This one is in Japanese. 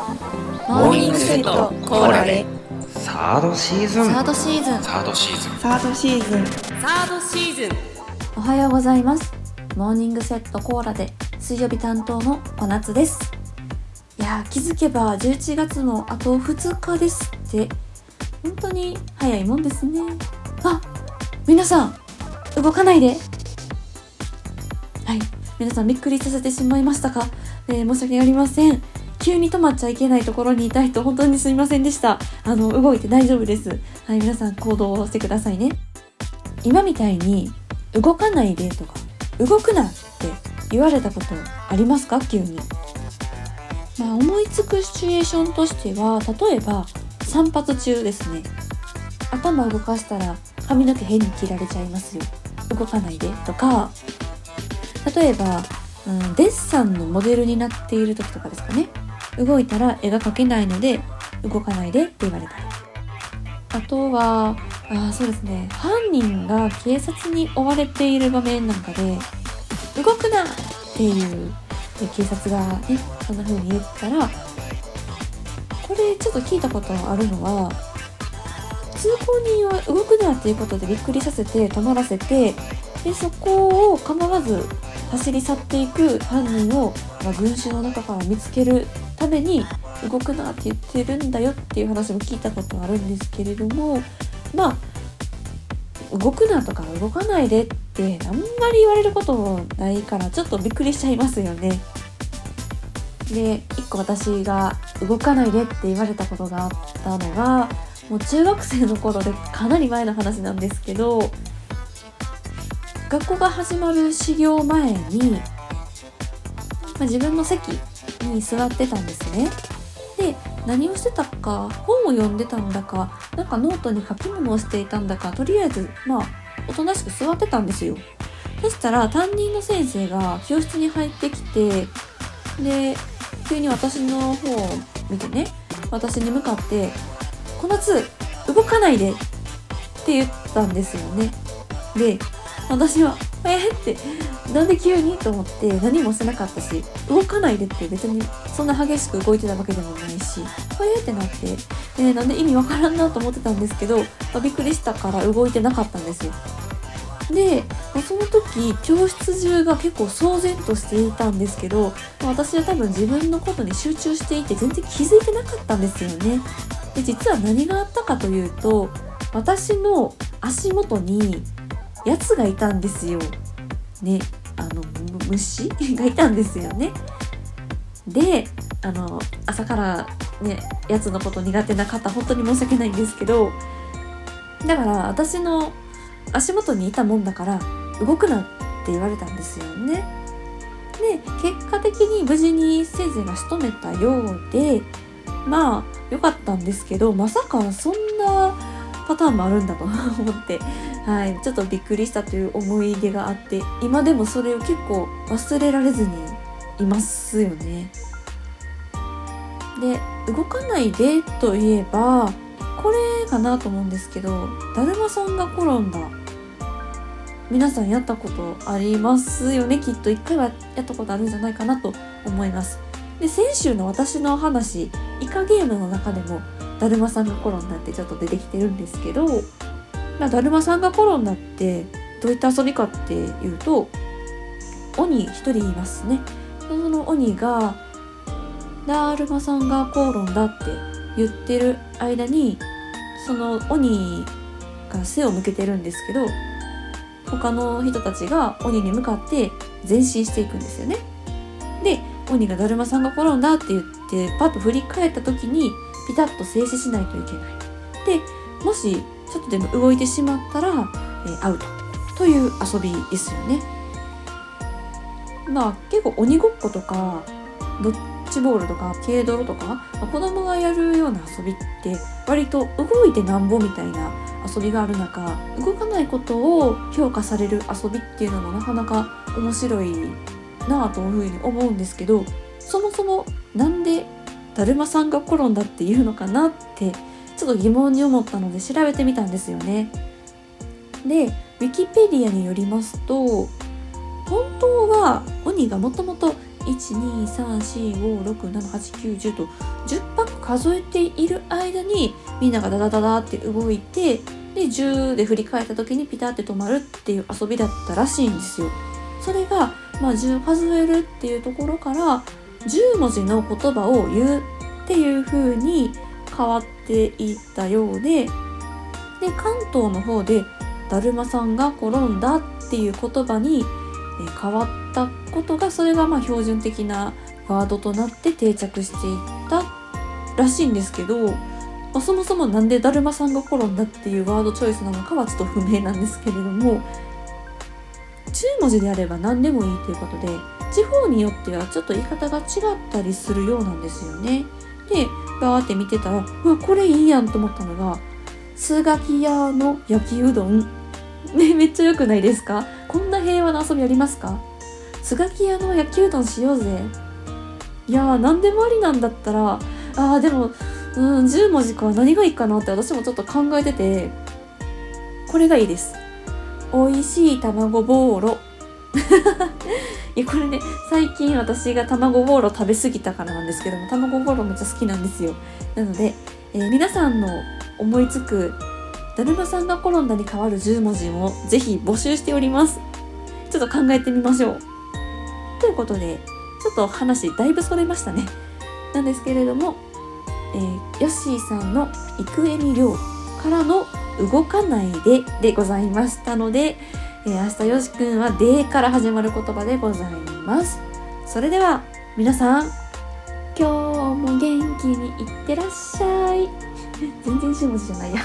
モーニングセットコーラで。サードシーズン。サードシーズン。サードシーズン。サードシーズン。サードシーズン。おはようございます。モーニングセットコーラで。水曜日担当の小夏です。いやー気づけば11月のあと2日ですって。本当に早いもんですね。あ皆さん動かないで。はい。皆さんびっくりさせてしまいましたか、えー申し訳ありません急に止まっちゃいけないところにいた人本当にすみませんでした。あの動いて大丈夫です。はい皆さん行動をしてくださいね。今みたいに動かないでとか動くなって言われたことありますか？急に。まあ思いつくシチュエーションとしては例えば散髪中ですね。頭動かしたら髪の毛変に切られちゃいますよ。動かないでとか例えば、うん、デッサンのモデルになっている時とかですかね。動いたら絵が描けないので動かないでって言われたあとはあそうですね犯人が警察に追われている場面なんかで「動くな!」っていう警察がねそんな風に言ったらこれちょっと聞いたことあるのは通行人は動くなっていうことでびっくりさせて止まらせてでそこを構わず走り去っていく犯人を、まあ、群衆の中から見つけるために動くなって言ってるんだよっていう話も聞いたことあるんですけれどもまあ動くなとか動かないでってあんまり言われることもないからちょっとびっくりしちゃいますよね。で一個私が動かないでって言われたことがあったのがもう中学生の頃でかなり前の話なんですけど学校が始まる始業前に、まあ、自分の席に座ってたんですね。で何をしてたか本を読んでたんだかなんかノートに書き物をしていたんだかとりあえずまあおとなしく座ってたんですよ。そしたら担任の先生が教室に入ってきてで急に私の方を見てね私に向かって「小夏動かないで」って言ったんですよね。で私は「えー、ってなんで急にと思って何もしてなかったし動かないでって別にそんな激しく動いてたわけでもないし「えー、ってなってでなんで意味わからんなと思ってたんですけど、まあびっくりしたから動いてなかったんですよ。で、まあその時教室中が結構騒然としていたんですけどまあ私は多分自分のことに集中していて全然気づいてなかったんですよね。で実は何があったかというと私の足元にやつがいたんですよ。ね、あの虫？がいたんですよね。で、あの朝からねやつのこと苦手な方本当に申し訳ないんですけど、だから私の足元にいたもんだから動くなって言われたんですよね。で結果的に無事に先生が仕留めたようでまあ良かったんですけどまさかそんなパターンもあるんだと 思って、はい、ちょっとびっくりしたという思い出があって今でもそれを結構忘れられずにいますよね。で動かないでといえばこれかなと思うんですけどだるまさんが転んだ。皆さんやったことありますよね？きっと一回はやったことあるんじゃないかなと思います。で先週の私の話イカゲームの中でもだるまさんが転んだってちょっと出てきてるんですけど、まあ、だるまさんが転んだってどういった遊びかっていうと鬼一人いますねその鬼がだるまさんが転んだって言ってる間にその鬼が背を向けてるんですけど他の人たちが鬼に向かって前進していくんですよね。で鬼がだるまさんが転んだって言ってパッと振り返った時にピタッと静止しないといけない。でもしちょっとでも動いてしまったら、えーアウトという遊びですよね。まあ結構鬼ごっことかドッジボールとか軽泥とか、まあ子供がやるような遊びって割と動いてなんぼみたいな遊びがある中動かないことを評価される遊びっていうのもなかなか面白いなぁというふうに思うんですけどそもそもなんでだるまさんが転んだっていうのかなってちょっと疑問に思ったので調べてみたんですよね。でウィキペディアによりますと本当は鬼がもともと12345678910と10パック数えている間にみんながダダダダって動いてで10で振り返った時にピタって止まるっていう遊びだったらしいんですよ。それが、まあ、10数えるっていうところから10文字の言葉を言うっていう風に変わっていったようでで関東の方で「だるまさんが転んだ」っていう言葉に変わったことがそれがま標準的なワードとなって定着していったらしいんですけど、ま、そもそもなんでだるまさんが転んだっていうワードチョイスなのかはちょっと不明なんですけれども10文字であれば何でもいいということで地方によってはちょっと言い方が違ったりするようなんですよね。でバーって見てたらうわこれいいやんと思ったのがスガキ屋の焼きうどん ね、めっちゃ良くないですか？こんな平和な遊びありますか？スガキ屋の焼きうどんしようぜ。いやー、何でもありなんだったら、あー、でも、うん、10文字か何がいいかなって私もちょっと考えてて、これがいいです。美味しい卵ボーロ。いや、これね、最近私が卵ボーロ食べ過ぎたからなんですけども、卵ボーロめっちゃ好きなんですよ。なので、えー、皆さんの思いつくだるまさんが転んだに変わる10文字もぜひ募集しております。ちょっと考えてみましょう。ということで、ちょっと話だいぶそれましたね。なんですけれども、えー、ヨッシーさんの育恵美亮からの動かないででございましたので、えー、明日よしくんはでから始まる言葉でございます。それでは皆さん、今日も元気にいってらっしゃい。全然し文字じゃないや